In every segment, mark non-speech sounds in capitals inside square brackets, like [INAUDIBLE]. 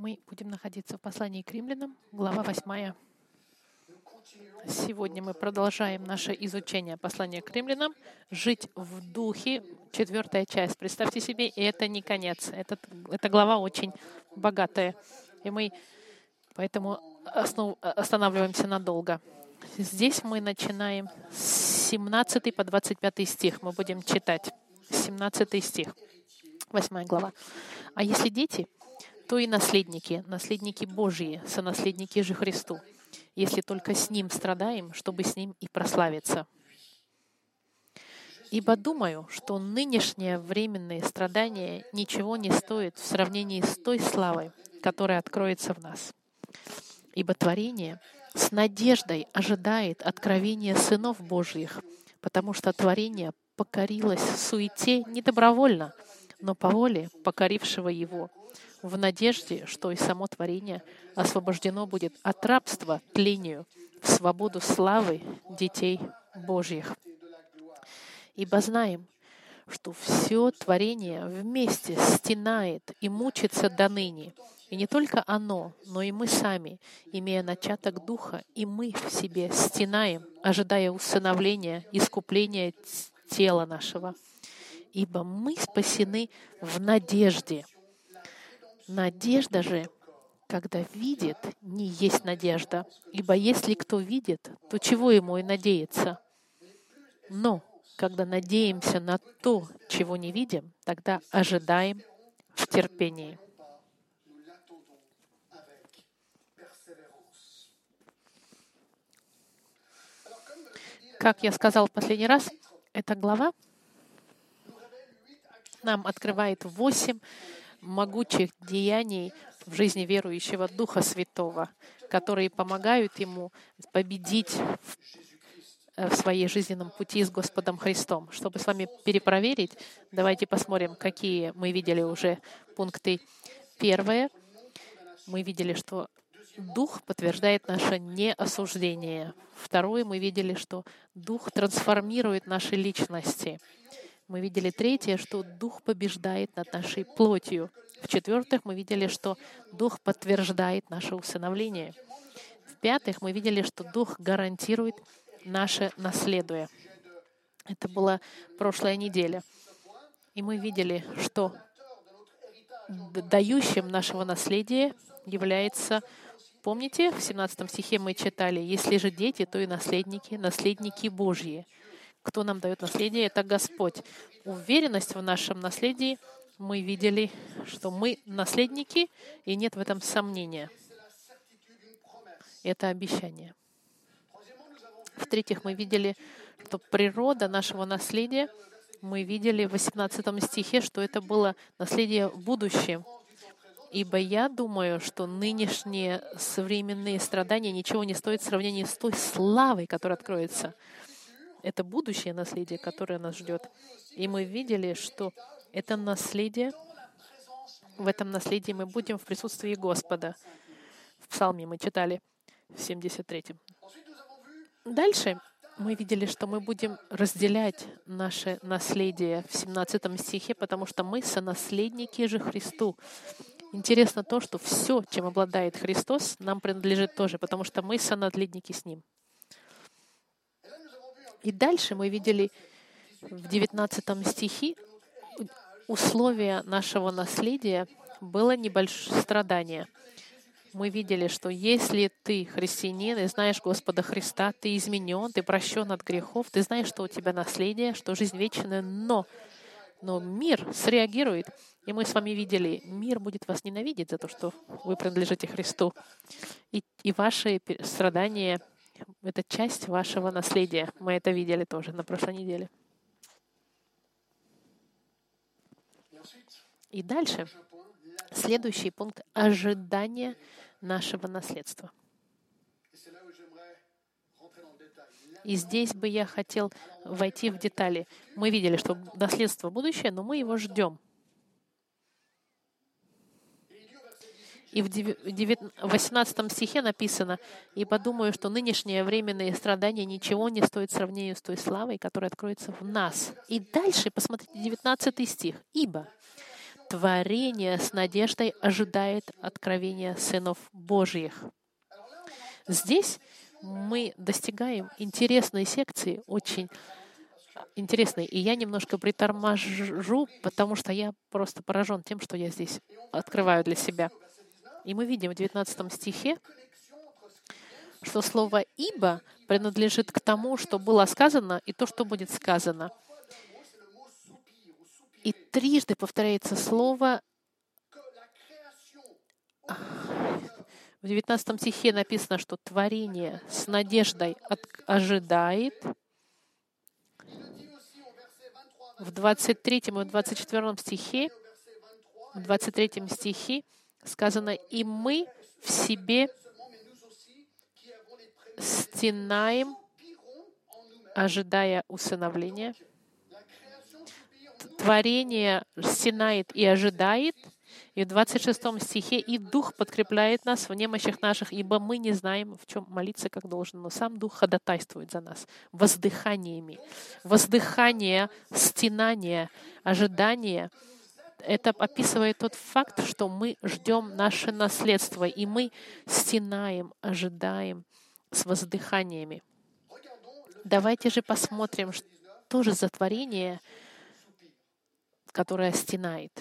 Мы будем находиться в послании к римлянам, глава 8. Сегодня мы продолжаем наше изучение послания к римлянам. Жить в духе, четвертая часть. Представьте себе, и это не конец. Это, эта глава очень богатая. И мы поэтому основ, останавливаемся надолго. Здесь мы начинаем с 17 по 25 стих. Мы будем читать 17 стих, 8 глава. А если дети, то и наследники, наследники Божьи, сонаследники же Христу, если только с Ним страдаем, чтобы с Ним и прославиться. Ибо думаю, что нынешние временные страдания ничего не стоят в сравнении с той славой, которая откроется в нас. Ибо творение с надеждой ожидает откровения сынов Божьих, потому что творение покорилось в суете не добровольно, но по воле покорившего его, в надежде, что и само творение освобождено будет от рабства тлению в свободу славы детей Божьих. Ибо знаем, что все творение вместе стенает и мучится до ныне. И не только оно, но и мы сами, имея начаток Духа, и мы в себе стенаем, ожидая усыновления, искупления тела нашего. Ибо мы спасены в надежде. Надежда же, когда видит, не есть надежда. Ибо если кто видит, то чего ему и надеяться? Но когда надеемся на то, чего не видим, тогда ожидаем в терпении. Как я сказал в последний раз, эта глава нам открывает восемь могучих деяний в жизни верующего Духа Святого, которые помогают ему победить Э, в своей жизненном пути с Господом Христом. Чтобы с вами перепроверить, давайте посмотрим, какие мы видели уже пункты. Первое, мы видели, что Дух подтверждает наше неосуждение. Второе, мы видели, что Дух трансформирует наши личности. Мы видели третье, что Дух побеждает над нашей плотью. В-четвертых, мы видели, что Дух подтверждает наше усыновление. В-пятых, мы видели, что Дух гарантирует наше наследуя. Это была прошлая неделя. И мы видели, что дающим нашего наследия является, помните, в 17 стихе мы читали, «Если же дети, то и наследники, наследники Божьи». Кто нам дает наследие? Это Господь. Уверенность в нашем наследии мы видели, что мы наследники, и нет в этом сомнения. Это обещание. В-третьих, мы видели, что природа нашего наследия, мы видели в 18 стихе, что это было наследие в будущем. Ибо я думаю, что нынешние современные страдания ничего не стоят в сравнении с той славой, которая откроется. Это будущее наследие, которое нас ждет. И мы видели, что это наследие, в этом наследии мы будем в присутствии Господа. В Псалме мы читали в 73-м. Дальше мы видели, что мы будем разделять наше наследие в 17 стихе, потому что мы сонаследники же Христу. Интересно то, что все, чем обладает Христос, нам принадлежит тоже, потому что мы сонаследники с Ним. И дальше мы видели в 19 стихе условия нашего наследия было небольшое страдание — мы видели, что если ты христианин и знаешь Господа Христа, ты изменен, ты прощен от грехов, ты знаешь, что у тебя наследие, что жизнь вечная, но, но мир среагирует. И мы с вами видели, мир будет вас ненавидеть за то, что вы принадлежите Христу. И, и ваши страдания — это часть вашего наследия. Мы это видели тоже на прошлой неделе. И дальше следующий пункт — ожидание нашего наследства. И здесь бы я хотел войти в детали. Мы видели, что наследство будущее, но мы его ждем. И в 18 стихе написано, «Ибо думаю, что нынешние временные страдания ничего не стоят сравнению с той славой, которая откроется в нас». И дальше, посмотрите, 19 стих. «Ибо творение с надеждой ожидает откровения сынов Божьих. Здесь мы достигаем интересной секции, очень интересной. И я немножко приторможу, потому что я просто поражен тем, что я здесь открываю для себя. И мы видим в 19 стихе, что слово «ибо» принадлежит к тому, что было сказано, и то, что будет сказано. И трижды повторяется слово в 19 стихе написано, что творение с надеждой ожидает. В 23 и 24 стихе, в 23 стихе сказано, «И мы в себе стенаем, ожидая усыновления». Творение стенает и ожидает — и в 26 стихе «И Дух подкрепляет нас в немощах наших, ибо мы не знаем, в чем молиться, как должно, но сам Дух ходатайствует за нас воздыханиями». Воздыхание, стенание, ожидание — это описывает тот факт, что мы ждем наше наследство, и мы стенаем, ожидаем с воздыханиями. Давайте же посмотрим, что же за творение, которое стенает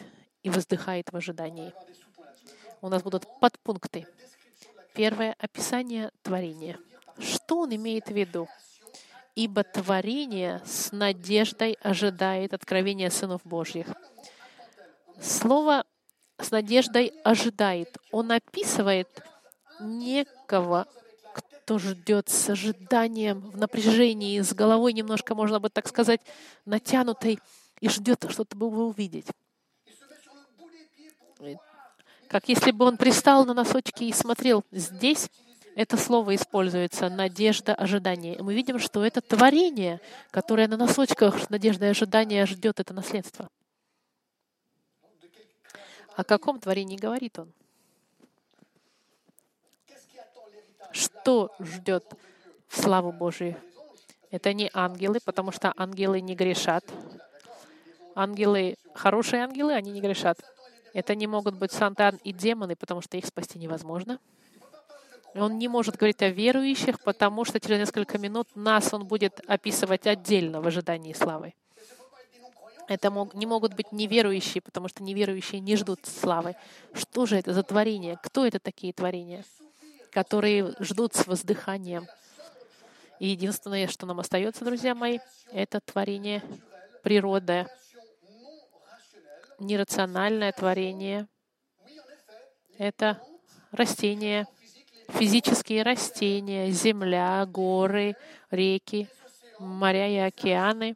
и воздыхает в ожидании. У нас будут подпункты. Первое — описание творения. Что он имеет в виду? Ибо творение с надеждой ожидает откровения сынов Божьих. Слово «с надеждой ожидает». Он описывает некого, кто ждет с ожиданием, в напряжении, с головой немножко, можно бы так сказать, натянутой, и ждет что-то бы увидеть как если бы он пристал на носочки и смотрел. Здесь это слово используется — надежда, ожидание. И мы видим, что это творение, которое на носочках с надеждой ожидания ждет это наследство. О каком творении говорит он? Что ждет в славу Божию? Это не ангелы, потому что ангелы не грешат. Ангелы, хорошие ангелы, они не грешат. Это не могут быть сантан и демоны, потому что их спасти невозможно. Он не может говорить о верующих, потому что через несколько минут нас он будет описывать отдельно в ожидании славы. Это мог, не могут быть неверующие, потому что неверующие не ждут славы. Что же это за творение? Кто это такие творения, которые ждут с воздыханием? И единственное, что нам остается, друзья мои, это творение природы, нерациональное творение. Это растения, физические растения, земля, горы, реки, моря и океаны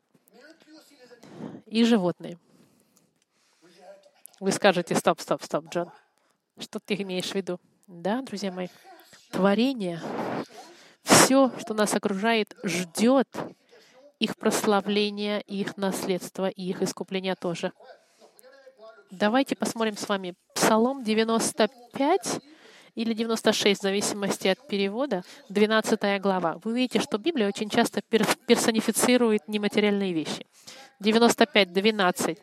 и животные. Вы скажете, стоп, стоп, стоп, Джон. Что ты имеешь в виду? Да, друзья мои, творение, все, что нас окружает, ждет их прославления, их наследства и их искупления тоже. Давайте посмотрим с вами Псалом 95 или 96, в зависимости от перевода, 12 глава. Вы увидите, что Библия очень часто персонифицирует нематериальные вещи. 95, 12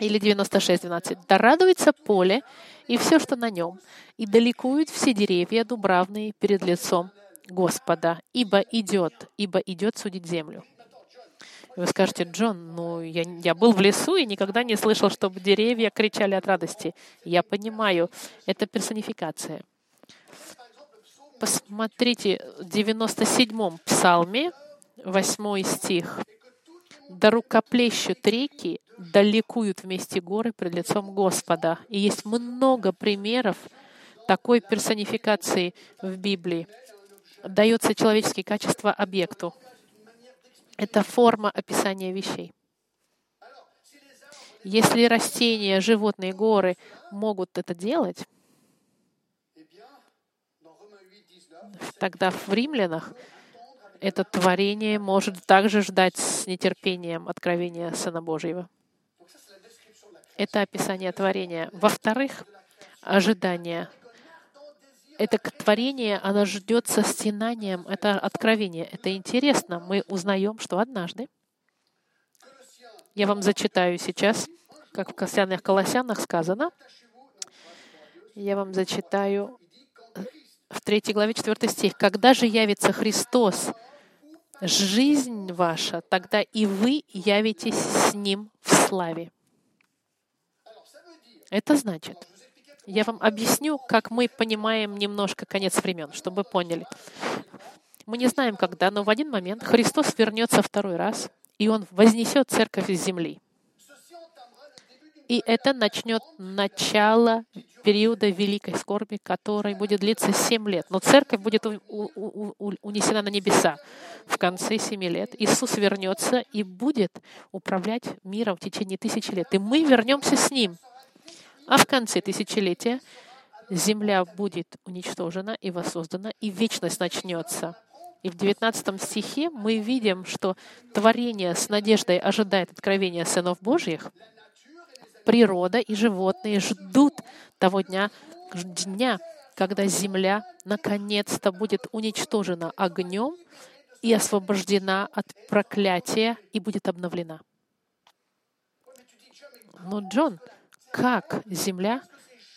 или 96, 12. «Да радуется поле и все, что на нем, и далекуют все деревья дубравные перед лицом Господа, ибо идет, ибо идет судить землю». Вы скажете, Джон, ну я, я был в лесу и никогда не слышал, чтобы деревья кричали от радости. Я понимаю, это персонификация. Посмотрите, в 97-м псалме, 8 стих. «Да рукоплещут реки, да вместе горы пред лицом Господа». И есть много примеров такой персонификации в Библии. Дается человеческие качества объекту. Это форма описания вещей. Если растения, животные, горы могут это делать, тогда в римлянах это творение может также ждать с нетерпением откровения Сына Божьего. Это описание творения. Во-вторых, ожидание это творение, оно ждет со стенанием, это откровение. Это интересно. Мы узнаем, что однажды, я вам зачитаю сейчас, как в Колоссянах, Колоссянах сказано, я вам зачитаю в 3 главе 4 стих. «Когда же явится Христос, жизнь ваша, тогда и вы явитесь с Ним в славе». Это значит, я вам объясню, как мы понимаем немножко конец времен, чтобы вы поняли. Мы не знаем, когда, но в один момент Христос вернется второй раз, и Он вознесет церковь из земли. И это начнет начало периода великой скорби, который будет длиться семь лет. Но церковь будет у, у, у, унесена на небеса в конце семи лет. Иисус вернется и будет управлять миром в течение тысячи лет. И мы вернемся с Ним. А в конце тысячелетия земля будет уничтожена и воссоздана, и вечность начнется. И в 19 стихе мы видим, что творение с надеждой ожидает откровения сынов Божьих. Природа и животные ждут того дня, дня, когда земля наконец-то будет уничтожена огнем и освобождена от проклятия и будет обновлена. Но, Джон, как земля,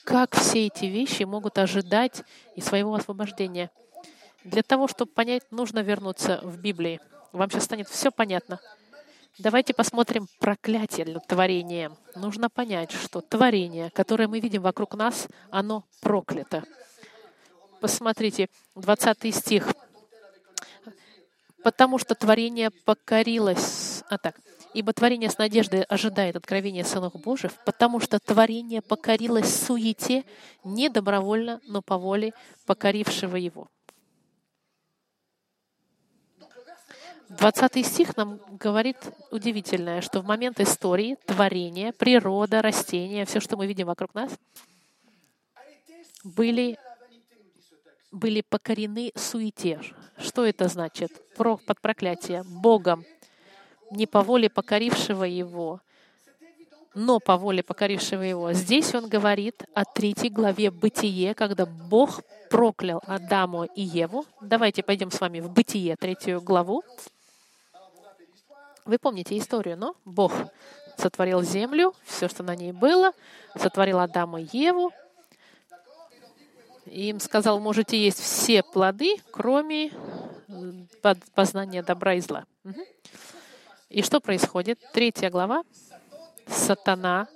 как все эти вещи могут ожидать и своего освобождения. Для того, чтобы понять, нужно вернуться в Библии. Вам сейчас станет все понятно. Давайте посмотрим проклятие для творения. Нужно понять, что творение, которое мы видим вокруг нас, оно проклято. Посмотрите, 20 стих. «Потому что творение покорилось...» А так, Ибо творение с надеждой ожидает откровения сынов Божьих, потому что творение покорилось суете не добровольно, но по воле покорившего его. 20 стих нам говорит удивительное, что в момент истории, творения, природа, растения, все, что мы видим вокруг нас, были, были покорены суете. Что это значит? Про, под проклятие. Богом не по воле покорившего его, но по воле покорившего его. Здесь он говорит о третьей главе Бытие, когда Бог проклял Адаму и Еву. Давайте пойдем с вами в Бытие, третью главу. Вы помните историю, но Бог сотворил землю, все, что на ней было, сотворил Адама и Еву, и им сказал, можете есть все плоды, кроме познания добра и зла. Угу. И что происходит? Третья глава. Сатана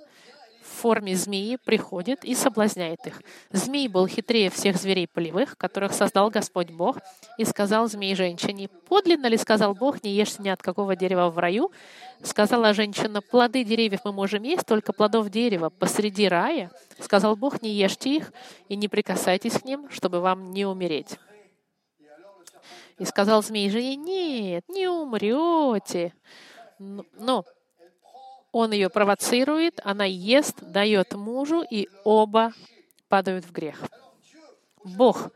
в форме змеи приходит и соблазняет их. Змей был хитрее всех зверей полевых, которых создал Господь Бог, и сказал змей женщине, «Подлинно ли, — сказал Бог, — не ешьте ни от какого дерева в раю?» Сказала женщина, «Плоды деревьев мы можем есть, только плодов дерева посреди рая». Сказал Бог, «Не ешьте их и не прикасайтесь к ним, чтобы вам не умереть». И сказал змей жене, нет, не умрете. Но он ее провоцирует, она ест, дает мужу, и оба падают в грех. Бог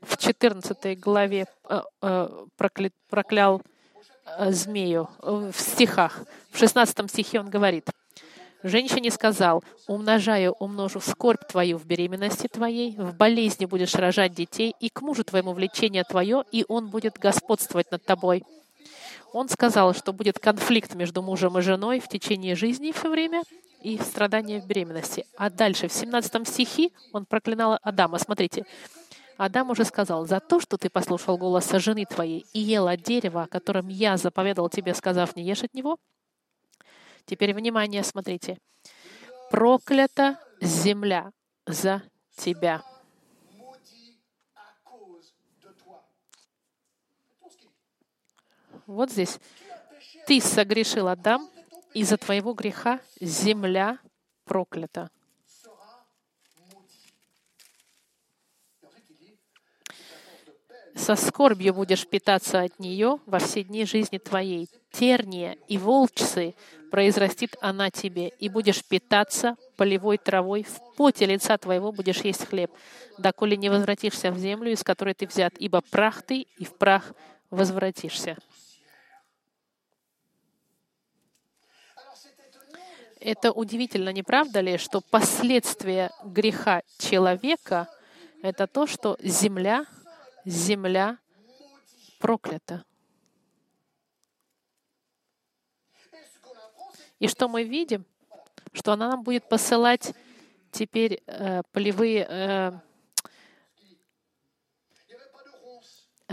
в 14 главе э, э, проклял э, змею в стихах. В 16 стихе он говорит, Женщине сказал, умножаю, умножу скорбь твою в беременности твоей, в болезни будешь рожать детей, и к мужу твоему влечение твое, и он будет господствовать над тобой. Он сказал, что будет конфликт между мужем и женой в течение жизни все время и страдания в беременности. А дальше, в 17 стихе, он проклинал Адама. Смотрите, Адам уже сказал, «За то, что ты послушал голоса жены твоей и ел от дерева, о котором я заповедал тебе, сказав, не ешь от него, Теперь внимание, смотрите. Проклята земля за тебя. Вот здесь. Ты согрешил, Адам, из-за твоего греха земля проклята. Со скорбью будешь питаться от нее во все дни жизни твоей. Терния и волчцы произрастит она тебе, и будешь питаться полевой травой, в поте лица твоего будешь есть хлеб, доколе не возвратишься в землю, из которой ты взят, ибо прах ты, и в прах возвратишься. Это удивительно, не правда ли, что последствия греха человека — это то, что земля — земля проклята. И что мы видим? что она нам будет посылать теперь э, полевые... Э,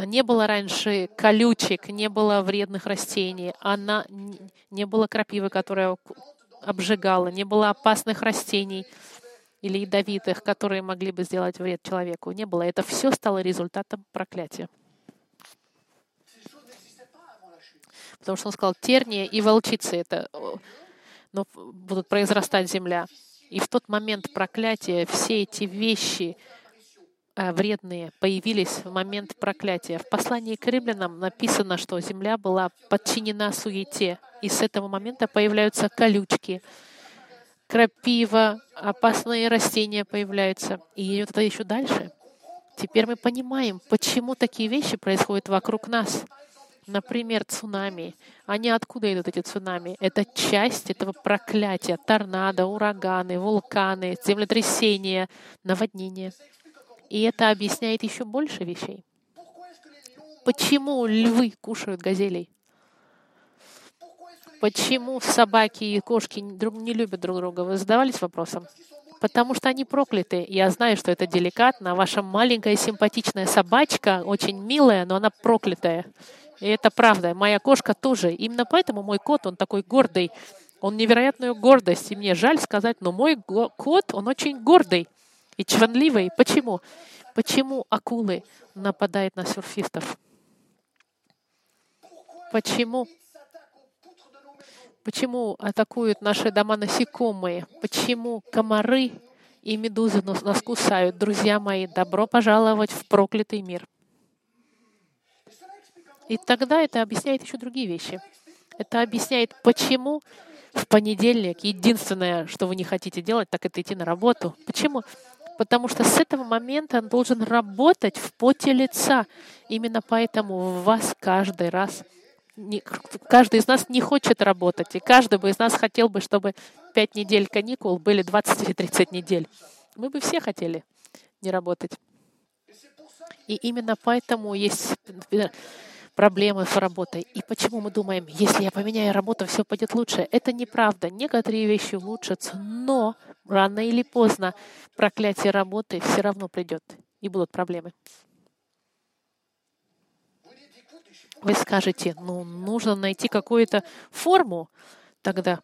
не было раньше колючек, не было вредных растений, она, не было крапивы, которая обжигала, не было опасных растений или ядовитых, которые могли бы сделать вред человеку. Не было. Это все стало результатом проклятия. Потому что он сказал, терния и волчицы это но будут произрастать земля. И в тот момент проклятия все эти вещи вредные появились в момент проклятия. В послании к римлянам написано, что земля была подчинена суете. И с этого момента появляются колючки, крапива, опасные растения появляются. И это еще дальше. Теперь мы понимаем, почему такие вещи происходят вокруг нас. Например, цунами. Они откуда идут, эти цунами? Это часть этого проклятия. Торнадо, ураганы, вулканы, землетрясения, наводнения. И это объясняет еще больше вещей. Почему львы кушают газелей? Почему собаки и кошки друг не любят друг друга? Вы задавались вопросом? Потому что они прокляты. Я знаю, что это деликатно. Ваша маленькая симпатичная собачка, очень милая, но она проклятая. И это правда. Моя кошка тоже. Именно поэтому мой кот, он такой гордый. Он невероятную гордость. И мне жаль сказать, но мой кот, он очень гордый и чванливый. Почему? Почему акулы нападают на серфистов? Почему? Почему атакуют наши дома насекомые? Почему комары и медузы нас кусают? Друзья мои, добро пожаловать в проклятый мир. И тогда это объясняет еще другие вещи. Это объясняет, почему в понедельник единственное, что вы не хотите делать, так это идти на работу. Почему? Потому что с этого момента он должен работать в поте лица. Именно поэтому в вас каждый раз, не, каждый из нас не хочет работать. И каждый бы из нас хотел бы, чтобы пять недель каникул были 20 или 30 недель. Мы бы все хотели не работать. И именно поэтому есть проблемы с работой. И почему мы думаем, если я поменяю работу, все пойдет лучше? Это неправда. Некоторые вещи улучшатся, но рано или поздно проклятие работы все равно придет, и будут проблемы. Вы скажете, ну, нужно найти какую-то форму тогда,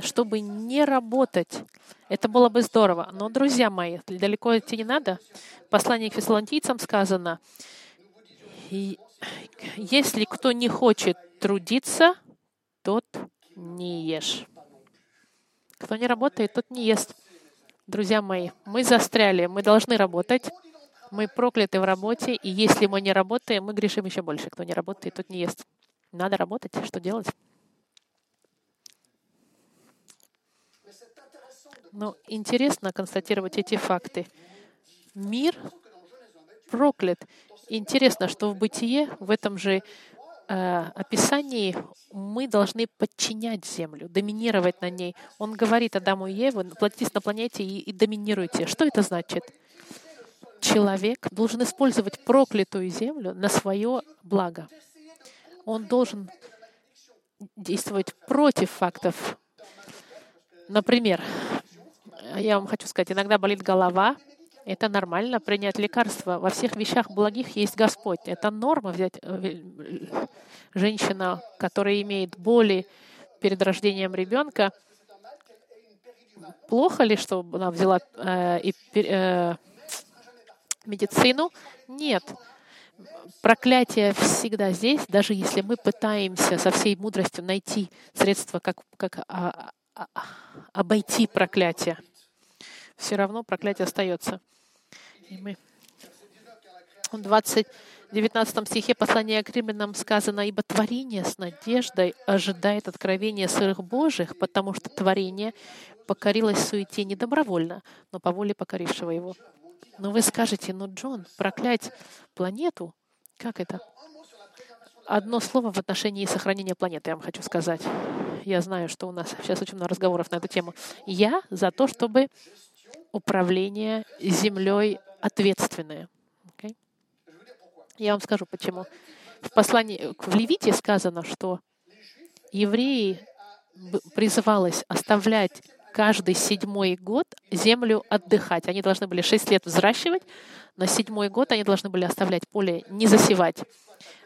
чтобы не работать. Это было бы здорово. Но, друзья мои, далеко идти не надо. В послании к фессалоникийцам сказано, если кто не хочет трудиться, тот не ешь. Кто не работает, тот не ест. Друзья мои, мы застряли, мы должны работать. Мы прокляты в работе, и если мы не работаем, мы грешим еще больше. Кто не работает, тот не ест. Надо работать. Что делать? Но интересно констатировать эти факты. Мир проклят. Интересно, что в бытие, в этом же э, описании, мы должны подчинять землю, доминировать на ней. Он говорит Адаму и Еве, платитесь на планете и, и доминируйте. Что это значит? Человек должен использовать проклятую землю на свое благо. Он должен действовать против фактов. Например, я вам хочу сказать, иногда болит голова, это нормально принять лекарства. Во всех вещах благих есть Господь. Это норма взять э, женщина, которая имеет боли перед рождением ребенка. Плохо ли, что она взяла э, э, медицину? Нет. Проклятие всегда здесь, даже если мы пытаемся со всей мудростью найти средства, как, как а, а обойти проклятие. Все равно проклятие остается. И мы в 20, 19 стихе послания к римлянам сказано, «Ибо творение с надеждой ожидает откровения сырых Божьих, потому что творение покорилось суете не добровольно, но по воле покорившего его». Но вы скажете, ну, Джон, проклять планету, как это? Одно слово в отношении сохранения планеты я вам хочу сказать. Я знаю, что у нас сейчас очень много разговоров на эту тему. Я за то, чтобы управление землей ответственные. Okay? Я вам скажу, почему. В послании в Левите сказано, что евреи призывалось оставлять каждый седьмой год землю отдыхать. Они должны были шесть лет взращивать, на седьмой год они должны были оставлять поле, не засевать.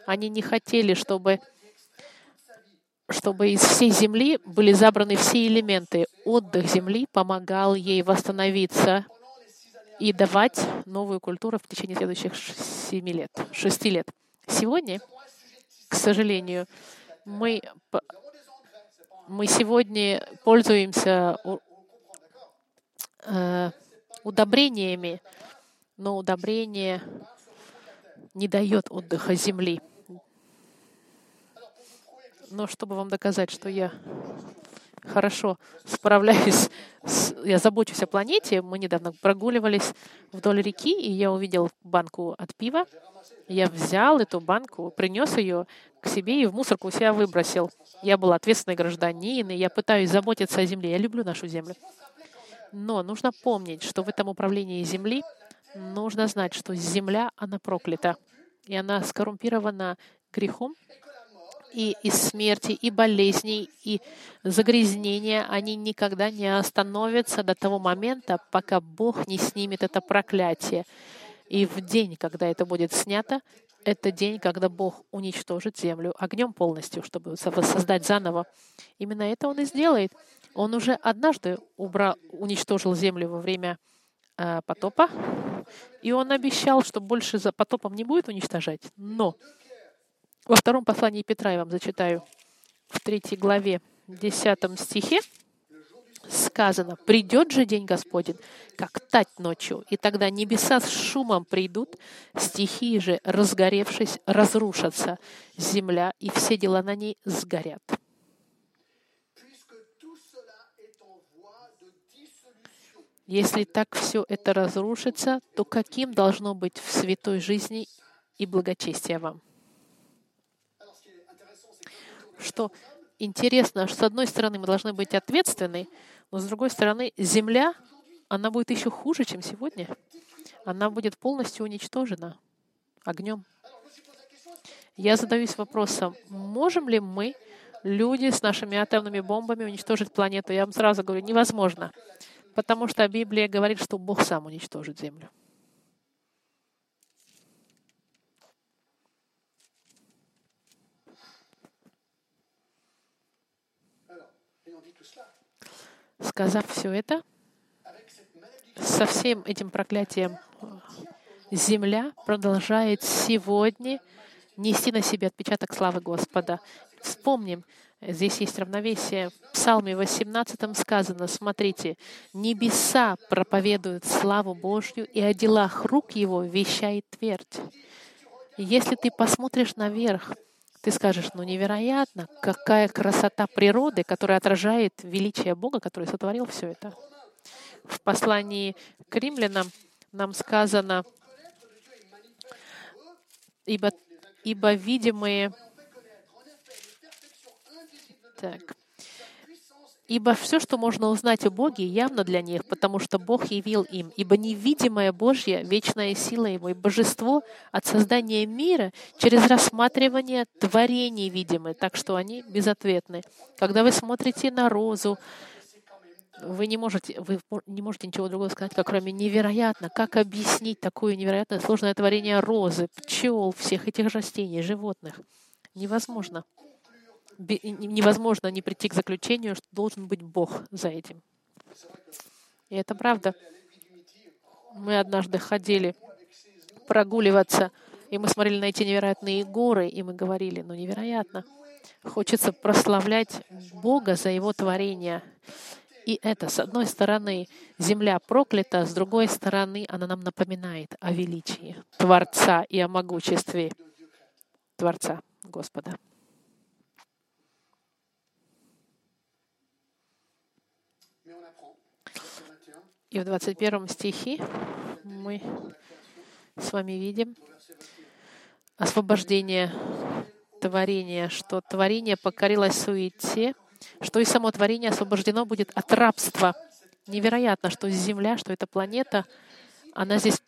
Они не хотели, чтобы, чтобы из всей земли были забраны все элементы. Отдых земли помогал ей восстановиться и давать новую культуру в течение следующих семи лет, шести лет. Сегодня, к сожалению, мы, мы сегодня пользуемся э, удобрениями, но удобрение не дает отдыха земли. Но чтобы вам доказать, что я хорошо справляюсь, с, я забочусь о планете, мы недавно прогуливались вдоль реки, и я увидел банку от пива. Я взял эту банку, принес ее к себе и в мусорку у себя выбросил. Я был ответственный гражданин, и я пытаюсь заботиться о земле. Я люблю нашу землю. Но нужно помнить, что в этом управлении земли нужно знать, что земля, она проклята, и она скоррумпирована грехом, и из смерти, и болезней, и загрязнения, они никогда не остановятся до того момента, пока Бог не снимет это проклятие. И в день, когда это будет снято, это день, когда Бог уничтожит землю огнем полностью, чтобы воссоздать заново. Именно это Он и сделает. Он уже однажды убрал, уничтожил землю во время э, потопа, и он обещал, что больше за потопом не будет уничтожать. Но во втором послании Петра, я вам зачитаю, в третьей главе, десятом стихе, сказано, «Придет же день Господень, как тать ночью, и тогда небеса с шумом придут, стихии же, разгоревшись, разрушатся, земля и все дела на ней сгорят». Если так все это разрушится, то каким должно быть в святой жизни и благочестие вам? Что интересно, что с одной стороны мы должны быть ответственны, но с другой стороны земля, она будет еще хуже, чем сегодня. Она будет полностью уничтожена огнем. Я задаюсь вопросом, можем ли мы, люди с нашими атомными бомбами, уничтожить планету? Я вам сразу говорю, невозможно. Потому что Библия говорит, что Бог сам уничтожит землю. Сказав все это, со всем этим проклятием земля продолжает сегодня нести на себе отпечаток славы Господа. Вспомним, Здесь есть равновесие. В Псалме 18 сказано, смотрите, «Небеса проповедуют славу Божью, и о делах рук Его вещает твердь». Если ты посмотришь наверх, ты скажешь, ну невероятно, какая красота природы, которая отражает величие Бога, который сотворил все это. В послании к римлянам нам сказано, ибо, ибо видимые так. Ибо все, что можно узнать о Боге, явно для них, потому что Бог явил им. Ибо невидимая Божья, вечная сила Его и божество от создания мира через рассматривание творений видимы, так что они безответны. Когда вы смотрите на розу, вы не можете, вы не можете ничего другого сказать, как кроме невероятно. Как объяснить такое невероятное сложное творение розы, пчел, всех этих растений, животных? Невозможно невозможно не прийти к заключению, что должен быть Бог за этим. И это правда. Мы однажды ходили прогуливаться, и мы смотрели на эти невероятные горы, и мы говорили, ну невероятно. Хочется прославлять Бога за Его творение. И это, с одной стороны, земля проклята, с другой стороны, она нам напоминает о величии Творца и о могуществе Творца Господа. И в 21 стихе мы с вами видим освобождение творения, что творение покорилось суете, что и само творение освобождено будет от рабства. Невероятно, что Земля, что эта планета, она здесь,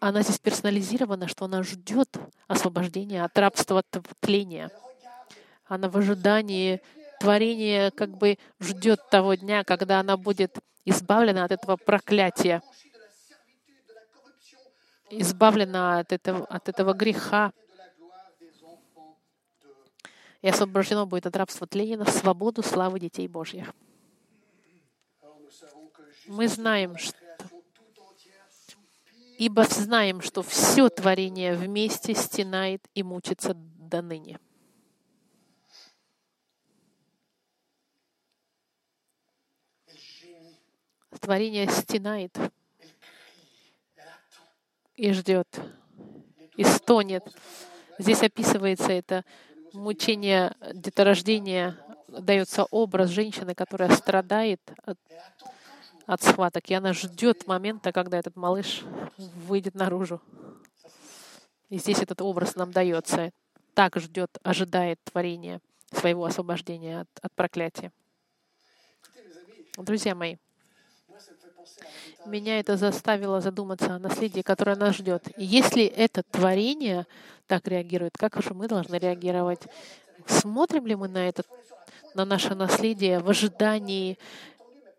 она здесь персонализирована, что она ждет освобождения от рабства от тления. Она в ожидании творение как бы ждет того дня, когда оно будет избавлено от этого проклятия, избавлено от этого, от этого греха, и освобождено будет от рабства тления в свободу славы детей Божьих. Мы знаем, что ибо знаем, что все творение вместе стенает и мучится до ныне. Творение стенает и ждет, и стонет. Здесь описывается это мучение деторождения, дается образ женщины, которая страдает от, от схваток, и она ждет момента, когда этот малыш выйдет наружу. И здесь этот образ нам дается. Так ждет, ожидает творение своего освобождения от, от проклятия. Друзья мои, меня это заставило задуматься о наследии, которое нас ждет. И если это творение так реагирует, как же мы должны реагировать? Смотрим ли мы на это, на наше наследие в ожидании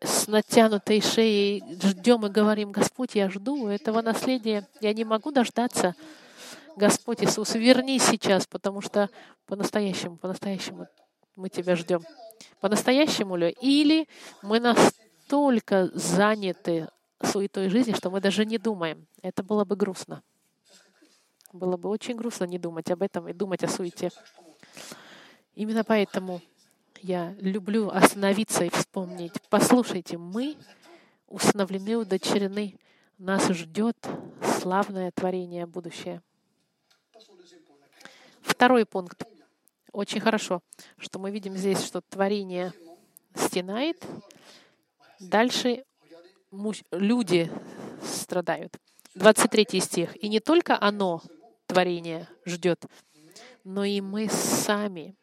с натянутой шеей ждем и говорим, Господь, я жду этого наследия, я не могу дождаться. Господь Иисус, верни сейчас, потому что по-настоящему, по-настоящему мы Тебя ждем. По-настоящему ли? Или мы настолько заняты суетой жизни, что мы даже не думаем. Это было бы грустно. Было бы очень грустно не думать об этом и думать о суете. Именно поэтому я люблю остановиться и вспомнить. Послушайте, мы установлены, удочерены. Нас ждет славное творение будущее. Второй пункт. Очень хорошо, что мы видим здесь, что творение стенает. Дальше люди страдают. 23 стих. «И не только оно, творение, ждет, но и мы сами,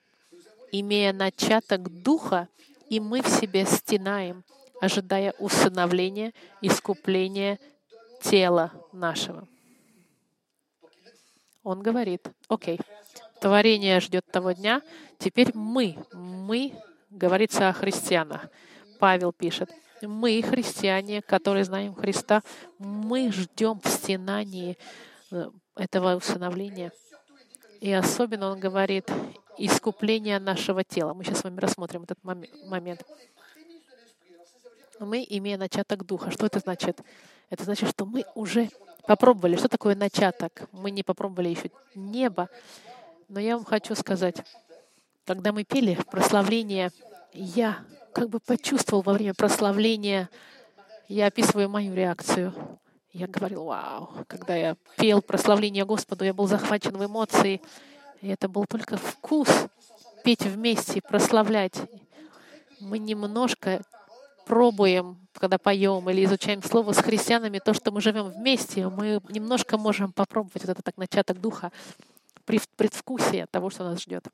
имея начаток Духа, и мы в себе стенаем, ожидая усыновления, искупления тела нашего. Он говорит, окей, творение ждет того дня, теперь мы, мы, говорится о христианах. Павел пишет, мы, христиане, которые знаем Христа, мы ждем в стенании э, этого усыновления. И особенно он говорит, искупления нашего тела. Мы сейчас с вами рассмотрим этот момент. Мы, имея начаток духа, что это значит? Это значит, что мы уже попробовали. Что такое начаток? Мы не попробовали еще небо. Но я вам хочу сказать, когда мы пели прославление, я как бы почувствовал во время прославления, я описываю мою реакцию. Я говорил, вау, когда я пел прославление Господу, я был захвачен в эмоции. И это был только вкус петь вместе, прославлять. Мы немножко пробуем, когда поем или изучаем слово с христианами, то, что мы живем вместе, мы немножко можем попробовать вот этот так, начаток духа, предвкусие того, что нас ждет.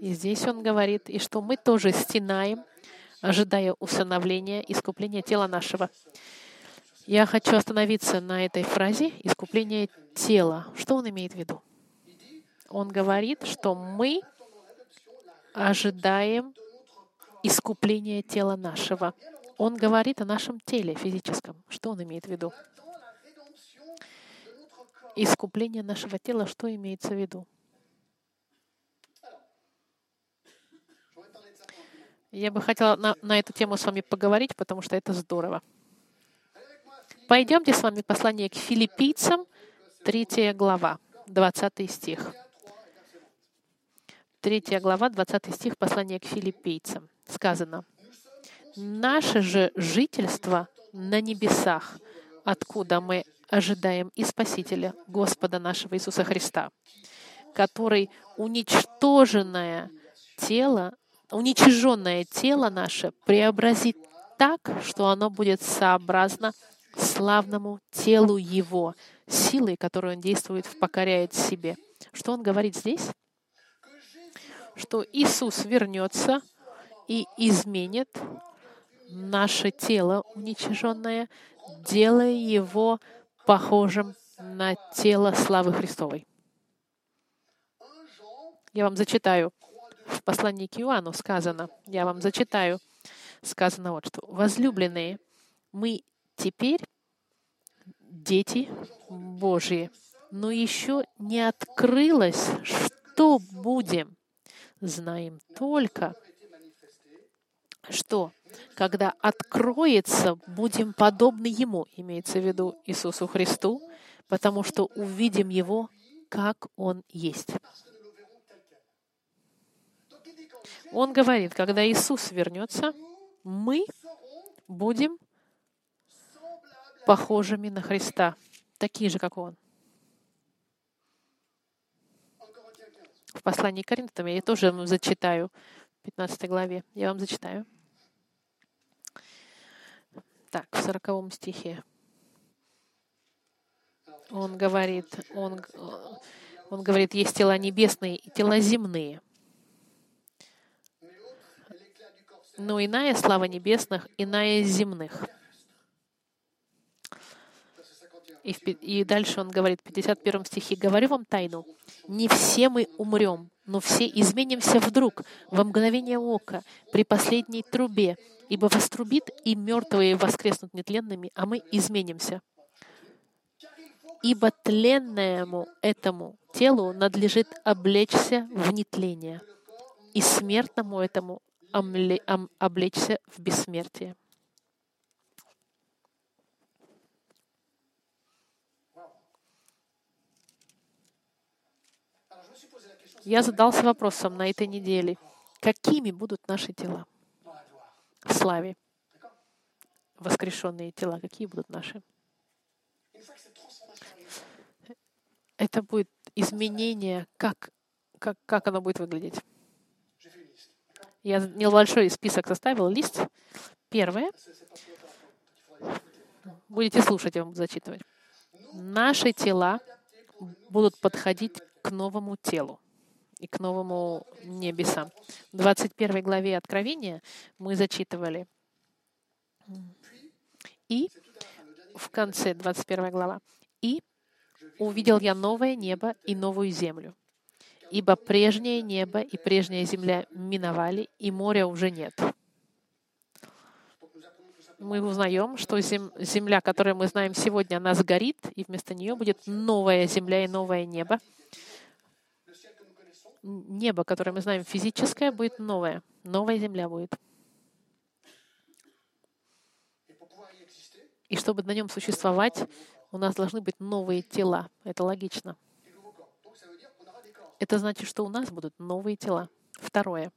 И здесь он говорит, и что мы тоже стенаем, ожидая усыновления, искупления тела нашего. Я хочу остановиться на этой фразе «искупление тела». Что он имеет в виду? Он говорит, что мы ожидаем искупления тела нашего. Он говорит о нашем теле физическом. Что он имеет в виду? Искупление нашего тела, что имеется в виду? Я бы хотела на, на эту тему с вами поговорить, потому что это здорово. Пойдемте с вами послание к филиппийцам, 3 глава, 20 стих. 3 глава, 20 стих, послание к филиппийцам. Сказано, «Наше же жительство на небесах, откуда мы ожидаем и Спасителя, Господа нашего Иисуса Христа, который уничтоженное тело, уничиженное тело наше преобразит так, что оно будет сообразно славному телу Его, силой, которую Он действует, покоряет себе. Что Он говорит здесь? Что Иисус вернется и изменит наше тело уничиженное, делая его похожим на тело славы Христовой. Я вам зачитаю. В послании к Иоанну сказано, я вам зачитаю, сказано вот что. Возлюбленные, мы теперь дети Божьи, но еще не открылось, что будем. Знаем только, что когда откроется, будем подобны Ему, имеется в виду Иисусу Христу, потому что увидим Его, как Он есть. Он говорит, когда Иисус вернется, мы будем похожими на Христа, такие же, как Он. В послании к Коринфянам я тоже вам зачитаю, в 15 главе. Я вам зачитаю. Так, в 40 стихе. Он говорит, он, он говорит, есть тела небесные и тела земные. Но иная слава небесных, иная земных. И, в, и дальше он говорит в 51 стихе, «Говорю вам тайну, не все мы умрем, но все изменимся вдруг, во мгновение ока, при последней трубе, ибо вострубит, и мертвые воскреснут нетленными, а мы изменимся. Ибо тленному этому телу надлежит облечься в нетление, и смертному этому облечься в бессмертие. Я задался вопросом на этой неделе, какими будут наши тела в славе? Воскрешенные тела, какие будут наши? Это будет изменение, как, как, как оно будет выглядеть. Я небольшой список составил, лист. Первое. Будете слушать, я вам буду зачитывать. Наши тела будут подходить к новому телу и к новому небесам. В 21 главе Откровения мы зачитывали. И в конце 21 глава. «И увидел я новое небо и новую землю, ибо прежнее небо и прежняя земля миновали, и моря уже нет». Мы узнаем, что земля, которую мы знаем сегодня, она сгорит, и вместо нее будет новая земля и новое небо, небо, которое мы знаем физическое, будет новое. Новая земля будет. И чтобы на нем существовать, у нас должны быть новые тела. Это логично. Это значит, что у нас будут новые тела. Второе.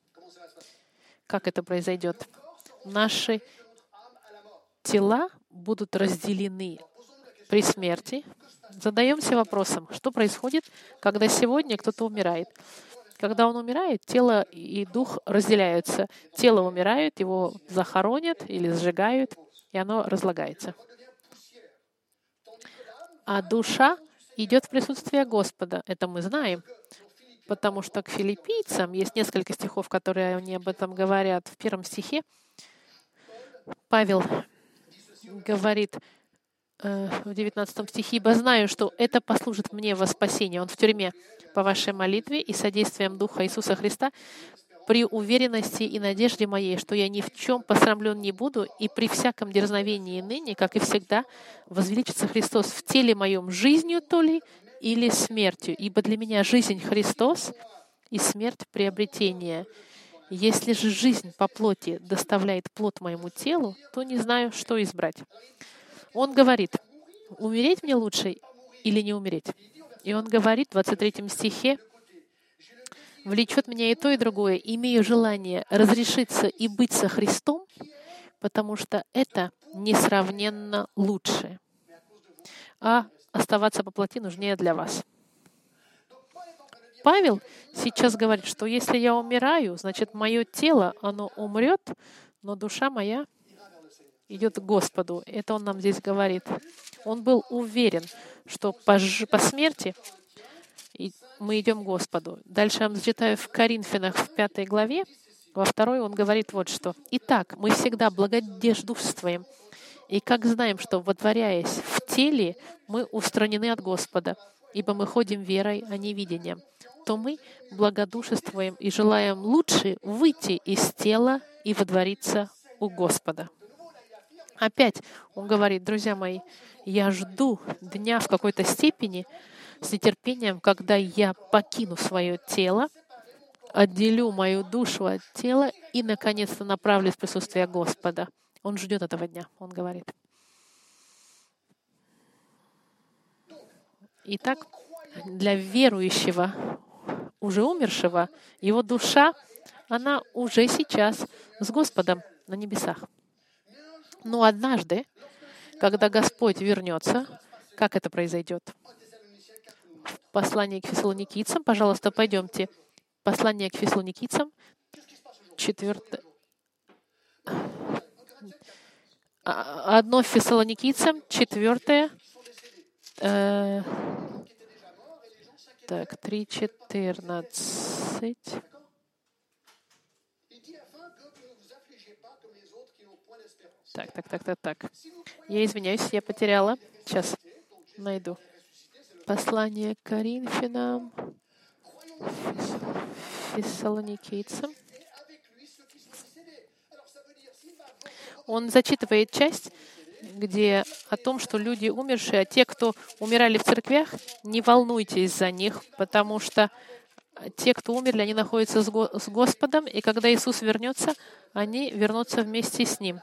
Как это произойдет? Наши тела будут разделены при смерти. Задаемся вопросом, что происходит, когда сегодня кто-то умирает. Когда он умирает, тело и дух разделяются. Тело умирает, его захоронят или сжигают, и оно разлагается. А душа идет в присутствие Господа. Это мы знаем. Потому что к филиппийцам есть несколько стихов, которые они об этом говорят. В первом стихе Павел говорит, Э, в 19 стихе, «Ибо знаю, что это послужит мне во спасение». Он в тюрьме по вашей молитве и содействием Духа Иисуса Христа при уверенности и надежде моей, что я ни в чем посрамлен не буду, и при всяком дерзновении ныне, как и всегда, возвеличится Христос в теле моем жизнью то ли или смертью. Ибо для меня жизнь Христос и смерть приобретение. Если же жизнь по плоти доставляет плод моему телу, то не знаю, что избрать. Он говорит, умереть мне лучше или не умереть? И он говорит в 23 стихе, влечет меня и то, и другое. Имею желание разрешиться и быть со Христом, потому что это несравненно лучше. А оставаться по плоти нужнее для вас. Павел сейчас говорит, что если я умираю, значит, мое тело, оно умрет, но душа моя идет к Господу. Это он нам здесь говорит. Он был уверен, что по, по смерти мы идем к Господу. Дальше я вам зачитаю в Коринфянах в пятой главе, во второй он говорит вот что. «Итак, мы всегда благодеждувствуем, и как знаем, что, водворяясь в теле, мы устранены от Господа, ибо мы ходим верой, а не видением, то мы благодушествуем и желаем лучше выйти из тела и водвориться у Господа. Опять он говорит, друзья мои, я жду дня в какой-то степени с нетерпением, когда я покину свое тело, отделю мою душу от тела и, наконец-то, направлюсь в присутствие Господа. Он ждет этого дня, он говорит. Итак, для верующего, уже умершего, его душа, она уже сейчас с Господом на небесах. Но однажды, когда Господь вернется, как это произойдет? В послании к фессалоникийцам, пожалуйста, пойдемте. Послание к фессалоникийцам, четвертое. А, одно фессалоникийцам, четвертое. Э, так, 3.14. Так, так, так, так, так. Я извиняюсь, я потеряла. Сейчас найду. Послание к Коринфянам, фессалоникийцам. Он зачитывает часть, где о том, что люди умершие, а те, кто умирали в церквях, не волнуйтесь за них, потому что те, кто умерли, они находятся с Господом, и когда Иисус вернется, они вернутся вместе с Ним.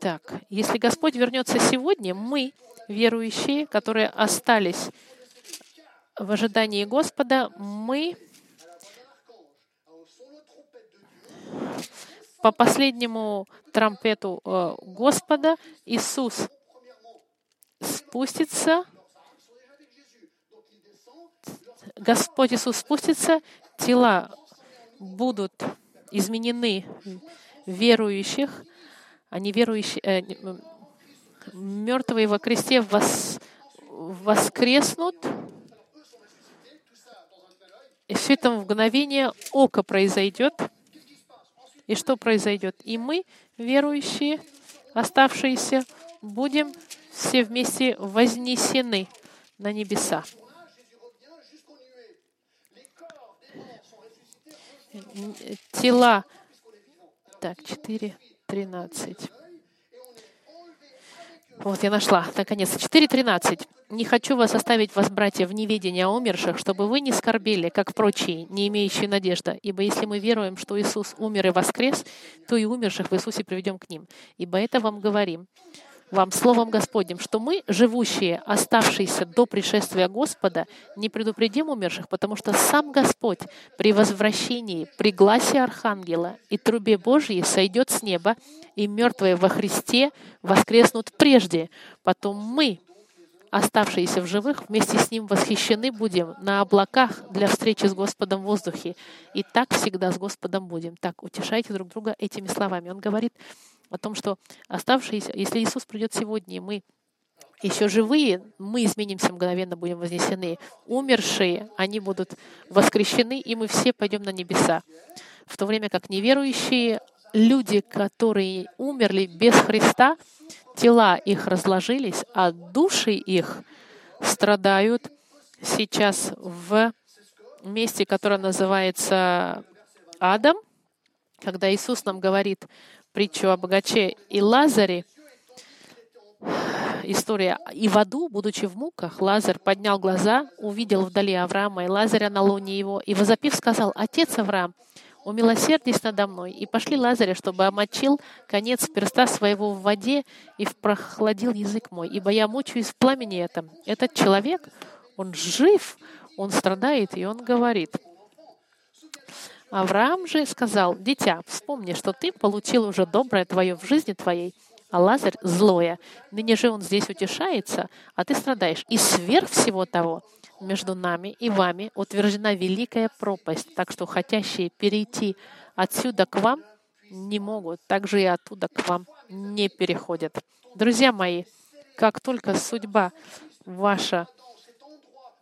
Так, если Господь вернется сегодня, мы, верующие, которые остались в ожидании Господа, мы по последнему трампету э, Господа Иисус спустится, Господь Иисус спустится, тела будут изменены верующих, они верующие, э, мертвые во кресте вос, воскреснут, и все это в мгновение ока произойдет. И что произойдет? И мы, верующие, оставшиеся, будем все вместе вознесены на небеса. Тела. Так, 4. 13. Вот, я нашла, наконец. 4.13. «Не хочу вас оставить вас, братья, в неведении о умерших, чтобы вы не скорбели, как прочие, не имеющие надежды. Ибо если мы веруем, что Иисус умер и воскрес, то и умерших в Иисусе приведем к ним. Ибо это вам говорим, вам Словом Господним, что мы, живущие, оставшиеся до пришествия Господа, не предупредим умерших, потому что сам Господь при возвращении, при гласе Архангела и трубе Божьей сойдет с неба, и мертвые во Христе воскреснут прежде. Потом мы, оставшиеся в живых, вместе с Ним восхищены будем на облаках для встречи с Господом в воздухе. И так всегда с Господом будем. Так, утешайте друг друга этими словами. Он говорит, о том, что оставшиеся, если Иисус придет сегодня, и мы еще живые, мы изменимся мгновенно, будем вознесены. Умершие, они будут воскрещены, и мы все пойдем на небеса. В то время как неверующие, люди, которые умерли без Христа, тела их разложились, а души их страдают сейчас в месте, которое называется Адам, когда Иисус нам говорит, притчу о богаче и Лазаре, история. И в аду, будучи в муках, Лазарь поднял глаза, увидел вдали Авраама и Лазаря на луне его, и, возопив, сказал, «Отец Авраам, умилосердись надо мной». И пошли Лазаря, чтобы омочил конец перста своего в воде и прохладил язык мой, ибо я мучаюсь в пламени этом. Этот человек, он жив, он страдает, и он говорит — Авраам же сказал, «Дитя, вспомни, что ты получил уже доброе твое в жизни твоей, а Лазарь — злое. Ныне же он здесь утешается, а ты страдаешь. И сверх всего того между нами и вами утверждена великая пропасть, так что хотящие перейти отсюда к вам не могут, также и оттуда к вам не переходят. Друзья мои, как только судьба ваша,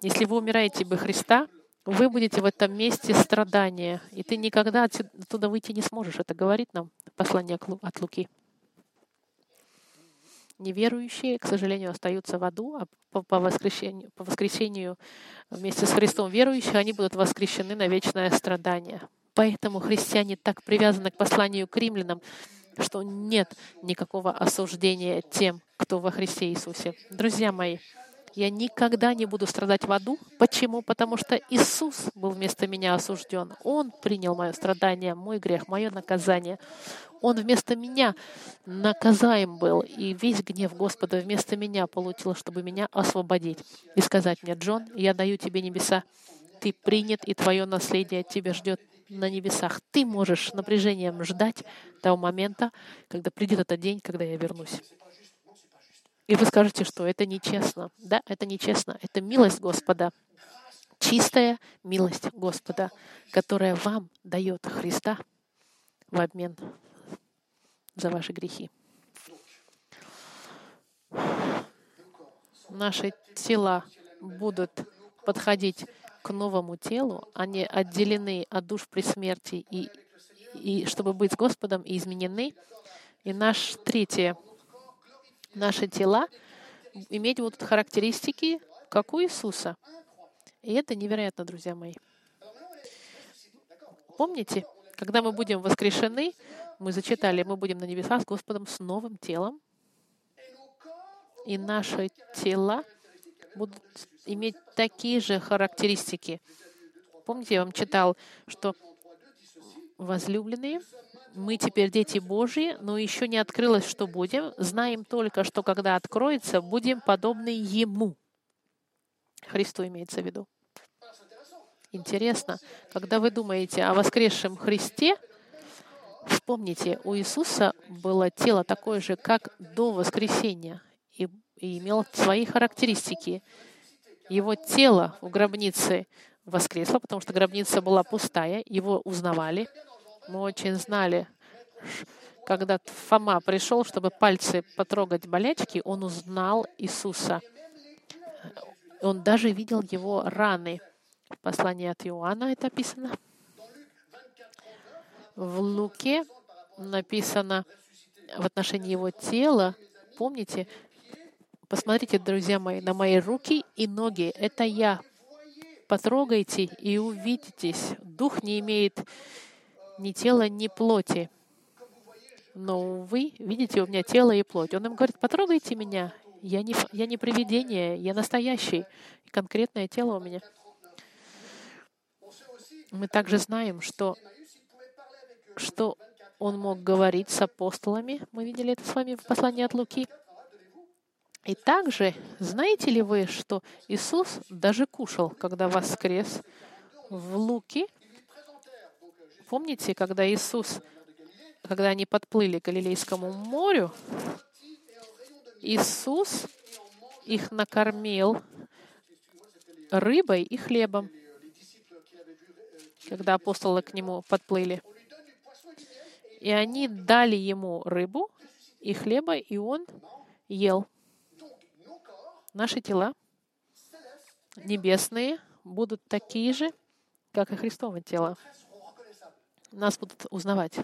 если вы умираете бы Христа, вы будете в этом месте страдания, и ты никогда оттуда выйти не сможешь. Это говорит нам послание от Луки. Неверующие, к сожалению, остаются в аду, а по, по, воскресению, по воскресению вместе с Христом верующих они будут воскрещены на вечное страдание. Поэтому христиане так привязаны к посланию к римлянам, что нет никакого осуждения тем, кто во Христе Иисусе. Друзья мои, я никогда не буду страдать в аду. Почему? Потому что Иисус был вместо меня осужден. Он принял мое страдание, мой грех, мое наказание. Он вместо меня наказаем был, и весь гнев Господа вместо меня получил, чтобы меня освободить и сказать мне, Джон, я даю тебе небеса, ты принят, и твое наследие тебя ждет на небесах. Ты можешь напряжением ждать того момента, когда придет этот день, когда я вернусь. И вы скажете, что это нечестно. Да, это нечестно. Это милость Господа. Чистая милость Господа, которая вам дает Христа в обмен за ваши грехи. Наши тела будут подходить к новому телу, они отделены от душ при смерти, и, и чтобы быть с Господом и изменены. И наш третье наши тела иметь вот характеристики, как у Иисуса. И это невероятно, друзья мои. Помните, когда мы будем воскрешены, мы зачитали, мы будем на небесах с Господом с новым телом, и наши тела будут иметь такие же характеристики. Помните, я вам читал, что возлюбленные мы теперь дети Божьи, но еще не открылось, что будем. Знаем только, что когда откроется, будем подобны Ему. Христу имеется в виду. Интересно, когда вы думаете о воскресшем Христе, вспомните, у Иисуса было тело такое же, как до воскресения, и, и имело свои характеристики. Его тело в гробнице воскресло, потому что гробница была пустая, его узнавали — мы очень знали, когда Фома пришел, чтобы пальцы потрогать болячки, он узнал Иисуса. Он даже видел его раны. В послании от Иоанна это описано. В Луке написано в отношении его тела. Помните, посмотрите, друзья мои, на мои руки и ноги. Это я. Потрогайте и увидитесь. Дух не имеет ни тела, ни плоти. Но вы видите, у меня тело и плоть. Он им говорит, потрогайте меня. Я не, я не привидение, я настоящий. Конкретное тело у меня. Мы также знаем, что, что он мог говорить с апостолами. Мы видели это с вами в послании от Луки. И также, знаете ли вы, что Иисус даже кушал, когда воскрес в Луке Помните, когда Иисус, когда они подплыли к Галилейскому морю, Иисус их накормил рыбой и хлебом, когда апостолы к нему подплыли. И они дали ему рыбу и хлеба, и он ел. Наши тела небесные будут такие же, как и Христово тело нас будут узнавать.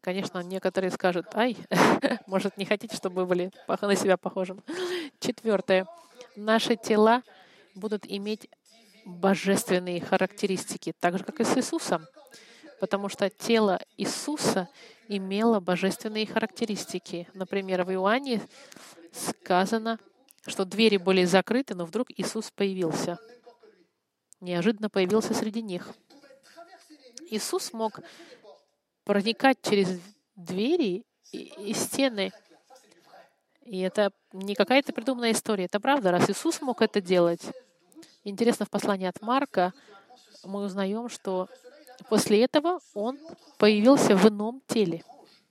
Конечно, некоторые скажут, ай, [LAUGHS] может, не хотите, чтобы вы были на себя похожим. Четвертое. Наши тела будут иметь божественные характеристики, так же, как и с Иисусом. Потому что тело Иисуса имело божественные характеристики. Например, в Иоанне сказано, что двери были закрыты, но вдруг Иисус появился. Неожиданно появился среди них. Иисус мог проникать через двери и, стены. И это не какая-то придуманная история. Это правда. Раз Иисус мог это делать. Интересно, в послании от Марка мы узнаем, что после этого Он появился в ином теле.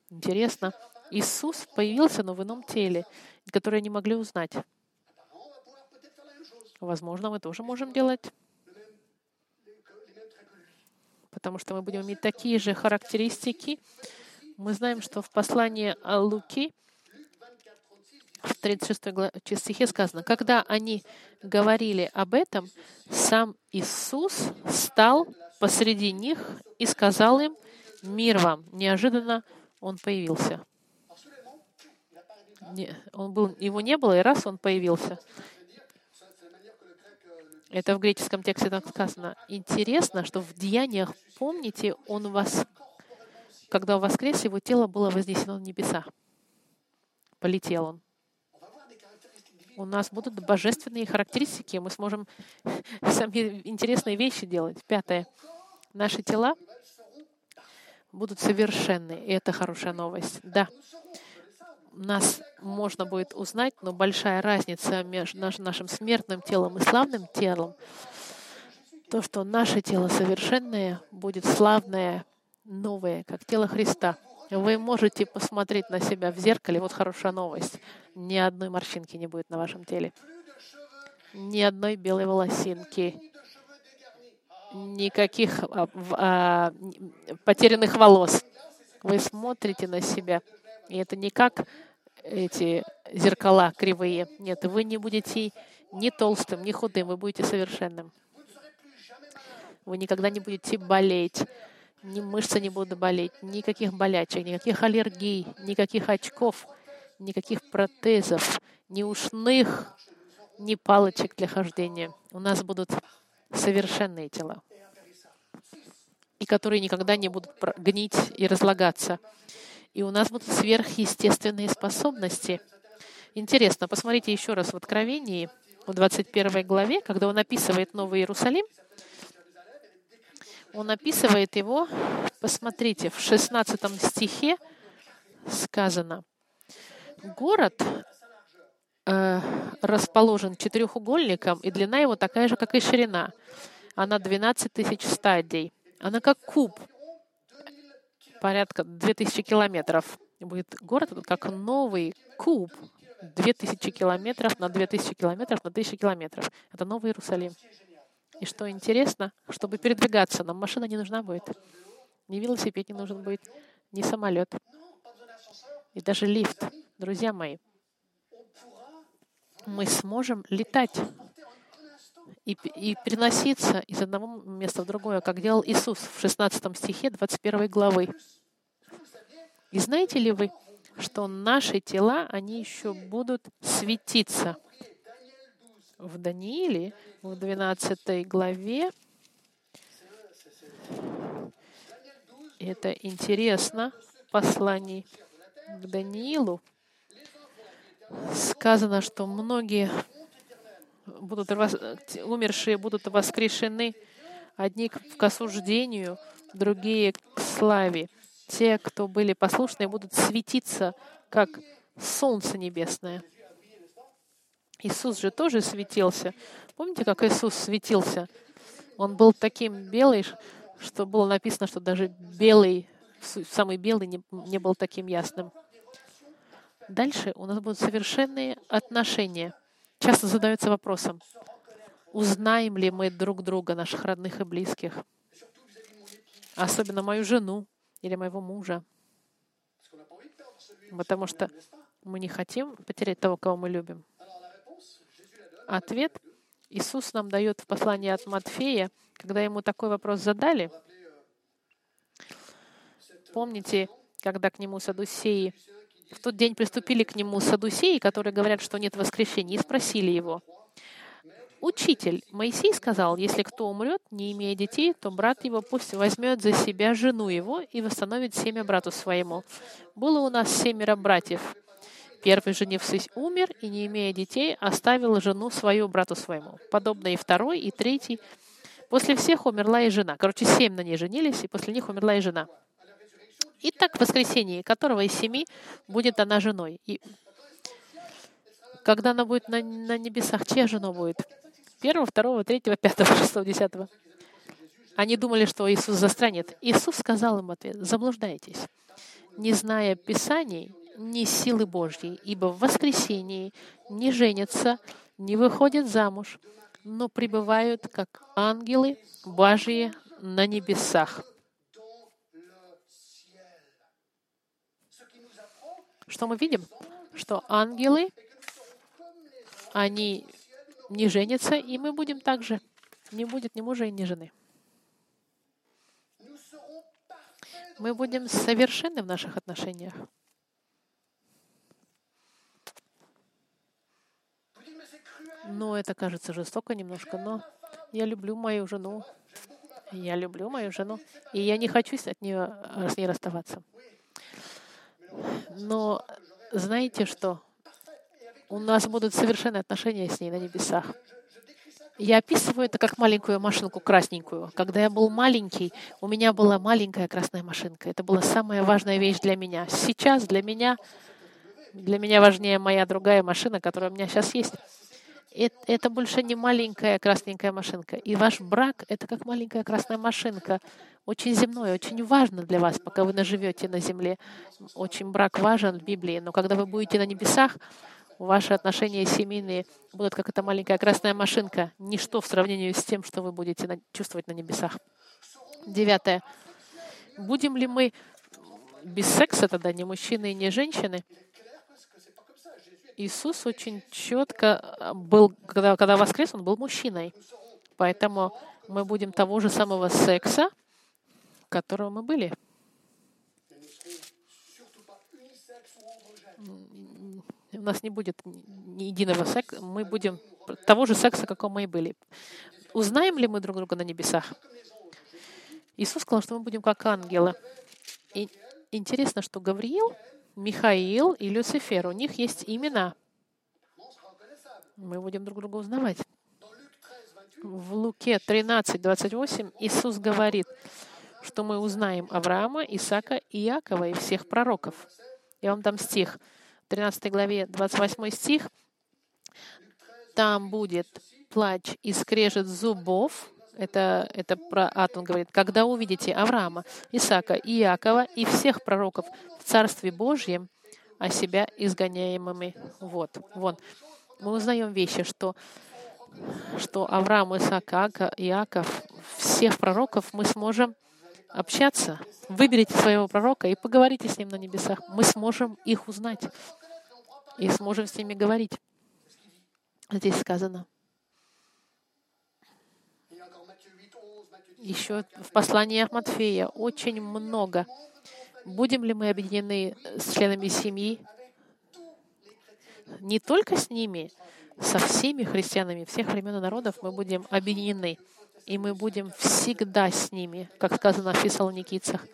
Интересно. Иисус появился, но в ином теле, которое не могли узнать. Возможно, мы тоже можем делать потому что мы будем иметь такие же характеристики. Мы знаем, что в послании Луки, в 36 стихе сказано, когда они говорили об этом, сам Иисус стал посреди них и сказал им, «Мир вам!» Неожиданно Он появился. Не, он был, его не было, и раз он появился. Это в греческом тексте так сказано. Интересно, что в деяниях, помните, он вас, когда воскрес, его тело было вознесено в небеса. Полетел он. У нас будут божественные характеристики, мы сможем [LAUGHS] самые интересные вещи делать. Пятое. Наши тела будут совершенны, и это хорошая новость. Да, нас можно будет узнать, но большая разница между нашим смертным телом и славным телом, то, что наше тело совершенное будет славное, новое, как тело Христа. Вы можете посмотреть на себя в зеркале. Вот хорошая новость. Ни одной морщинки не будет на вашем теле. Ни одной белой волосинки. Никаких а, а, потерянных волос. Вы смотрите на себя — и это не как эти зеркала кривые. Нет, вы не будете ни толстым, ни худым, вы будете совершенным. Вы никогда не будете болеть, ни мышцы не будут болеть, никаких болячек, никаких аллергий, никаких очков, никаких протезов, ни ушных, ни палочек для хождения. У нас будут совершенные тела, и которые никогда не будут гнить и разлагаться и у нас будут сверхъестественные способности. Интересно, посмотрите еще раз в Откровении, в 21 главе, когда он описывает Новый Иерусалим, он описывает его, посмотрите, в 16 стихе сказано, город э, расположен четырехугольником, и длина его такая же, как и ширина. Она 12 тысяч стадий. Она как куб, порядка 2000 километров. Будет город как новый куб. 2000 километров на 2000 километров на 1000 километров. Это Новый Иерусалим. И что интересно, чтобы передвигаться, нам машина не нужна будет. Ни велосипед не нужен будет, ни самолет. И даже лифт. Друзья мои, мы сможем летать и, и переноситься из одного места в другое, как делал Иисус в 16 стихе 21 главы. И знаете ли вы, что наши тела, они еще будут светиться? В Данииле, в 12 главе, это интересно, посланий к Даниилу, сказано, что многие будут, умершие будут воскрешены, одни к осуждению, другие к славе. Те, кто были послушны, будут светиться, как солнце небесное. Иисус же тоже светился. Помните, как Иисус светился? Он был таким белый, что было написано, что даже белый, самый белый не, не был таким ясным. Дальше у нас будут совершенные отношения — часто задаются вопросом, узнаем ли мы друг друга, наших родных и близких, особенно мою жену или моего мужа, потому что мы не хотим потерять того, кого мы любим. Ответ Иисус нам дает в послании от Матфея, когда ему такой вопрос задали. Помните, когда к нему садусеи в тот день приступили к нему садусеи, которые говорят, что нет воскрешения, и спросили его, «Учитель, Моисей сказал, если кто умрет, не имея детей, то брат его пусть возьмет за себя жену его и восстановит семя брату своему. Было у нас семеро братьев. Первый, женившись, умер, и, не имея детей, оставил жену свою брату своему. Подобно и второй, и третий. После всех умерла и жена. Короче, семь на ней женились, и после них умерла и жена. И так в воскресенье, которого из семи будет она женой. И когда она будет на, на небесах, чья жена будет? Первого, второго, третьего, пятого, шестого, десятого. Они думали, что Иисус застранит. Иисус сказал им ответ, заблуждаетесь, не зная Писаний, ни силы Божьей, ибо в воскресении не женятся, не выходят замуж, но пребывают как ангелы Божьи на небесах. Что мы видим? Что ангелы, они не женятся, и мы будем также. Не будет ни мужа и ни жены. Мы будем совершенны в наших отношениях. Но это кажется жестоко немножко, но я люблю мою жену. Я люблю мою жену. И я не хочу от нее, с ней расставаться. Но знаете что? У нас будут совершенные отношения с ней на небесах. Я описываю это как маленькую машинку красненькую. Когда я был маленький, у меня была маленькая красная машинка. Это была самая важная вещь для меня. Сейчас для меня, для меня важнее моя другая машина, которая у меня сейчас есть. Это, больше не маленькая красненькая машинка. И ваш брак — это как маленькая красная машинка. Очень земной, очень важно для вас, пока вы наживете на земле. Очень брак важен в Библии. Но когда вы будете на небесах, ваши отношения семейные будут как эта маленькая красная машинка, ничто в сравнении с тем, что вы будете чувствовать на небесах. Девятое. Будем ли мы без секса тогда, не мужчины и не женщины? Иисус очень четко а, был, когда, когда воскрес, он был мужчиной. Поэтому мы будем того же самого секса, которого мы были. У нас не будет ни единого секса, мы будем того же секса, каком мы и были. Узнаем ли мы друг друга на небесах? Иисус сказал, что мы будем как ангелы. И интересно, что Гавриил, Михаил и Люцифер, у них есть имена. Мы будем друг друга узнавать. В Луке 13, 28 Иисус говорит, что мы узнаем Авраама, Исаака, Иакова и всех пророков. Я вам дам стих. 13 главе 28 стих, там будет плач и скрежет зубов, это, это про ад он говорит, когда увидите Авраама, Исаака, Иакова и всех пророков в Царстве Божьем, а себя изгоняемыми. Вот, вон. Мы узнаем вещи, что, что Авраам, Исаак, Иаков, всех пророков мы сможем общаться. Выберите своего пророка и поговорите с ним на небесах. Мы сможем их узнать и сможем с ними говорить. Здесь сказано. Еще в посланиях Матфея очень много. Будем ли мы объединены с членами семьи? Не только с ними, со всеми христианами всех времен и народов мы будем объединены. И мы будем всегда с ними, как сказано в Фессалоникийцах.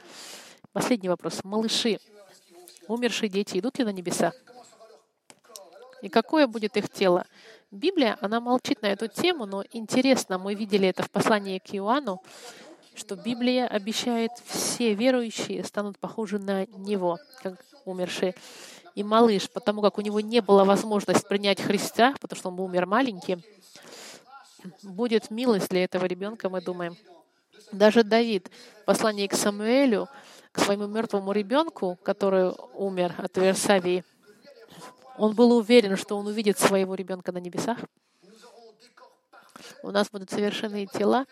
Последний вопрос. Малыши, умершие дети идут ли на небеса? и какое будет их тело. Библия, она молчит на эту тему, но интересно, мы видели это в послании к Иоанну, что Библия обещает, все верующие станут похожи на Него, как умершие. И малыш, потому как у него не было возможности принять Христа, потому что он был умер маленьким, будет милость для этого ребенка, мы думаем. Даже Давид в послании к Самуэлю, к своему мертвому ребенку, который умер от Версавии, он был уверен, что он увидит своего ребенка на небесах. У нас будут совершенные тела.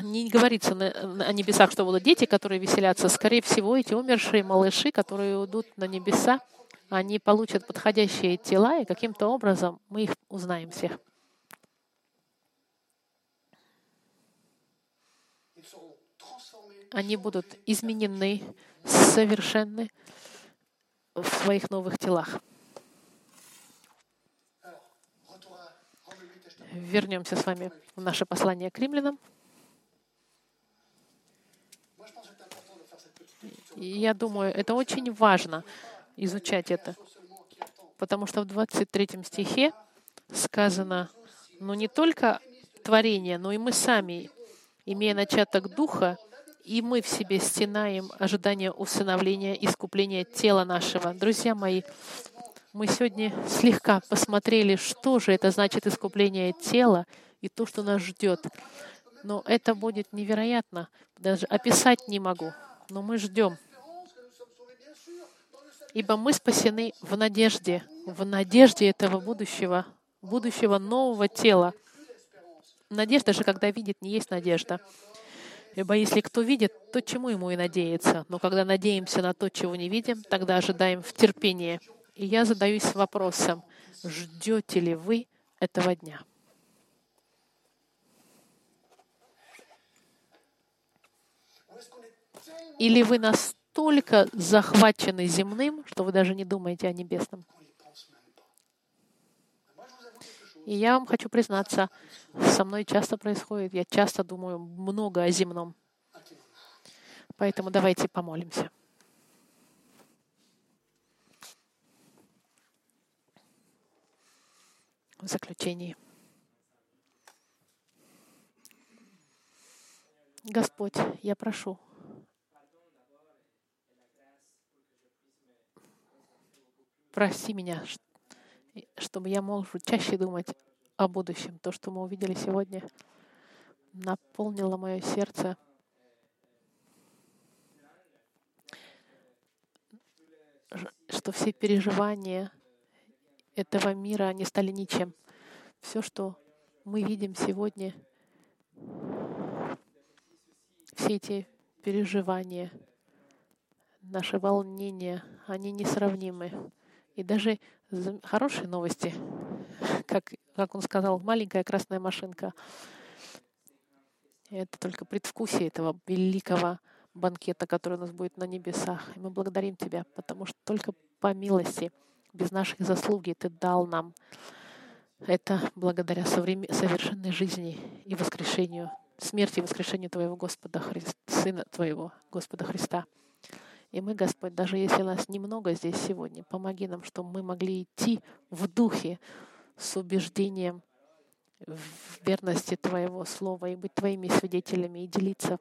Не говорится на, небесах, что будут дети, которые веселятся. Скорее всего, эти умершие малыши, которые уйдут на небеса, они получат подходящие тела, и каким-то образом мы их узнаем всех. Они будут изменены, совершенны в своих новых телах. Вернемся с вами в наше послание к римлянам. я думаю, это очень важно изучать это, потому что в 23 стихе сказано, ну не только творение, но и мы сами, имея начаток Духа, и мы в себе стенаем ожидание усыновления, искупления тела нашего. Друзья мои, мы сегодня слегка посмотрели, что же это значит искупление тела и то, что нас ждет. Но это будет невероятно. Даже описать не могу. Но мы ждем. Ибо мы спасены в надежде, в надежде этого будущего, будущего нового тела. Надежда же, когда видит, не есть надежда. Ибо если кто видит, то чему ему и надеяться? Но когда надеемся на то, чего не видим, тогда ожидаем в терпении. И я задаюсь вопросом, ждете ли вы этого дня? Или вы настолько захвачены земным, что вы даже не думаете о небесном? И я вам хочу признаться, со мной часто происходит, я часто думаю много о земном. Поэтому давайте помолимся. В заключении. Господь, я прошу, прости меня, чтобы я мог чаще думать о будущем. То, что мы увидели сегодня, наполнило мое сердце что все переживания этого мира, они стали ничем. Все, что мы видим сегодня, все эти переживания, наши волнения, они несравнимы. И даже хорошие новости, [LAUGHS] как, как он сказал, маленькая красная машинка, это только предвкусие этого великого банкета, который у нас будет на небесах. И мы благодарим Тебя, потому что только по милости, без нашей заслуги Ты дал нам это благодаря совершенной жизни и воскрешению, смерти и воскрешению Твоего Господа Христа, Сына Твоего, Господа Христа. И мы, Господь, даже если нас немного здесь сегодня, помоги нам, чтобы мы могли идти в духе с убеждением в верности Твоего Слова и быть Твоими свидетелями и делиться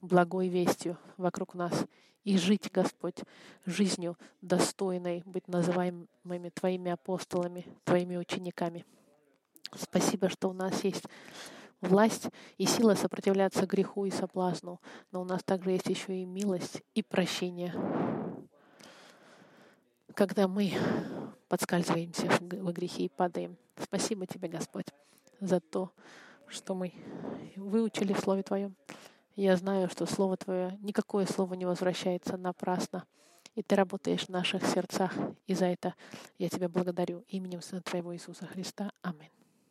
благой вестью вокруг нас и жить, Господь, жизнью достойной, быть называемыми Твоими апостолами, Твоими учениками. Спасибо, что у нас есть власть и сила сопротивляться греху и соблазну, но у нас также есть еще и милость и прощение. Когда мы подскальзываемся в грехе и падаем. Спасибо Тебе, Господь, за то, что мы выучили в Слове Твоем. Я знаю, что Слово Твое, никакое Слово не возвращается напрасно. И Ты работаешь в наших сердцах. И за это я Тебя благодарю именем Сына Твоего Иисуса Христа. Аминь.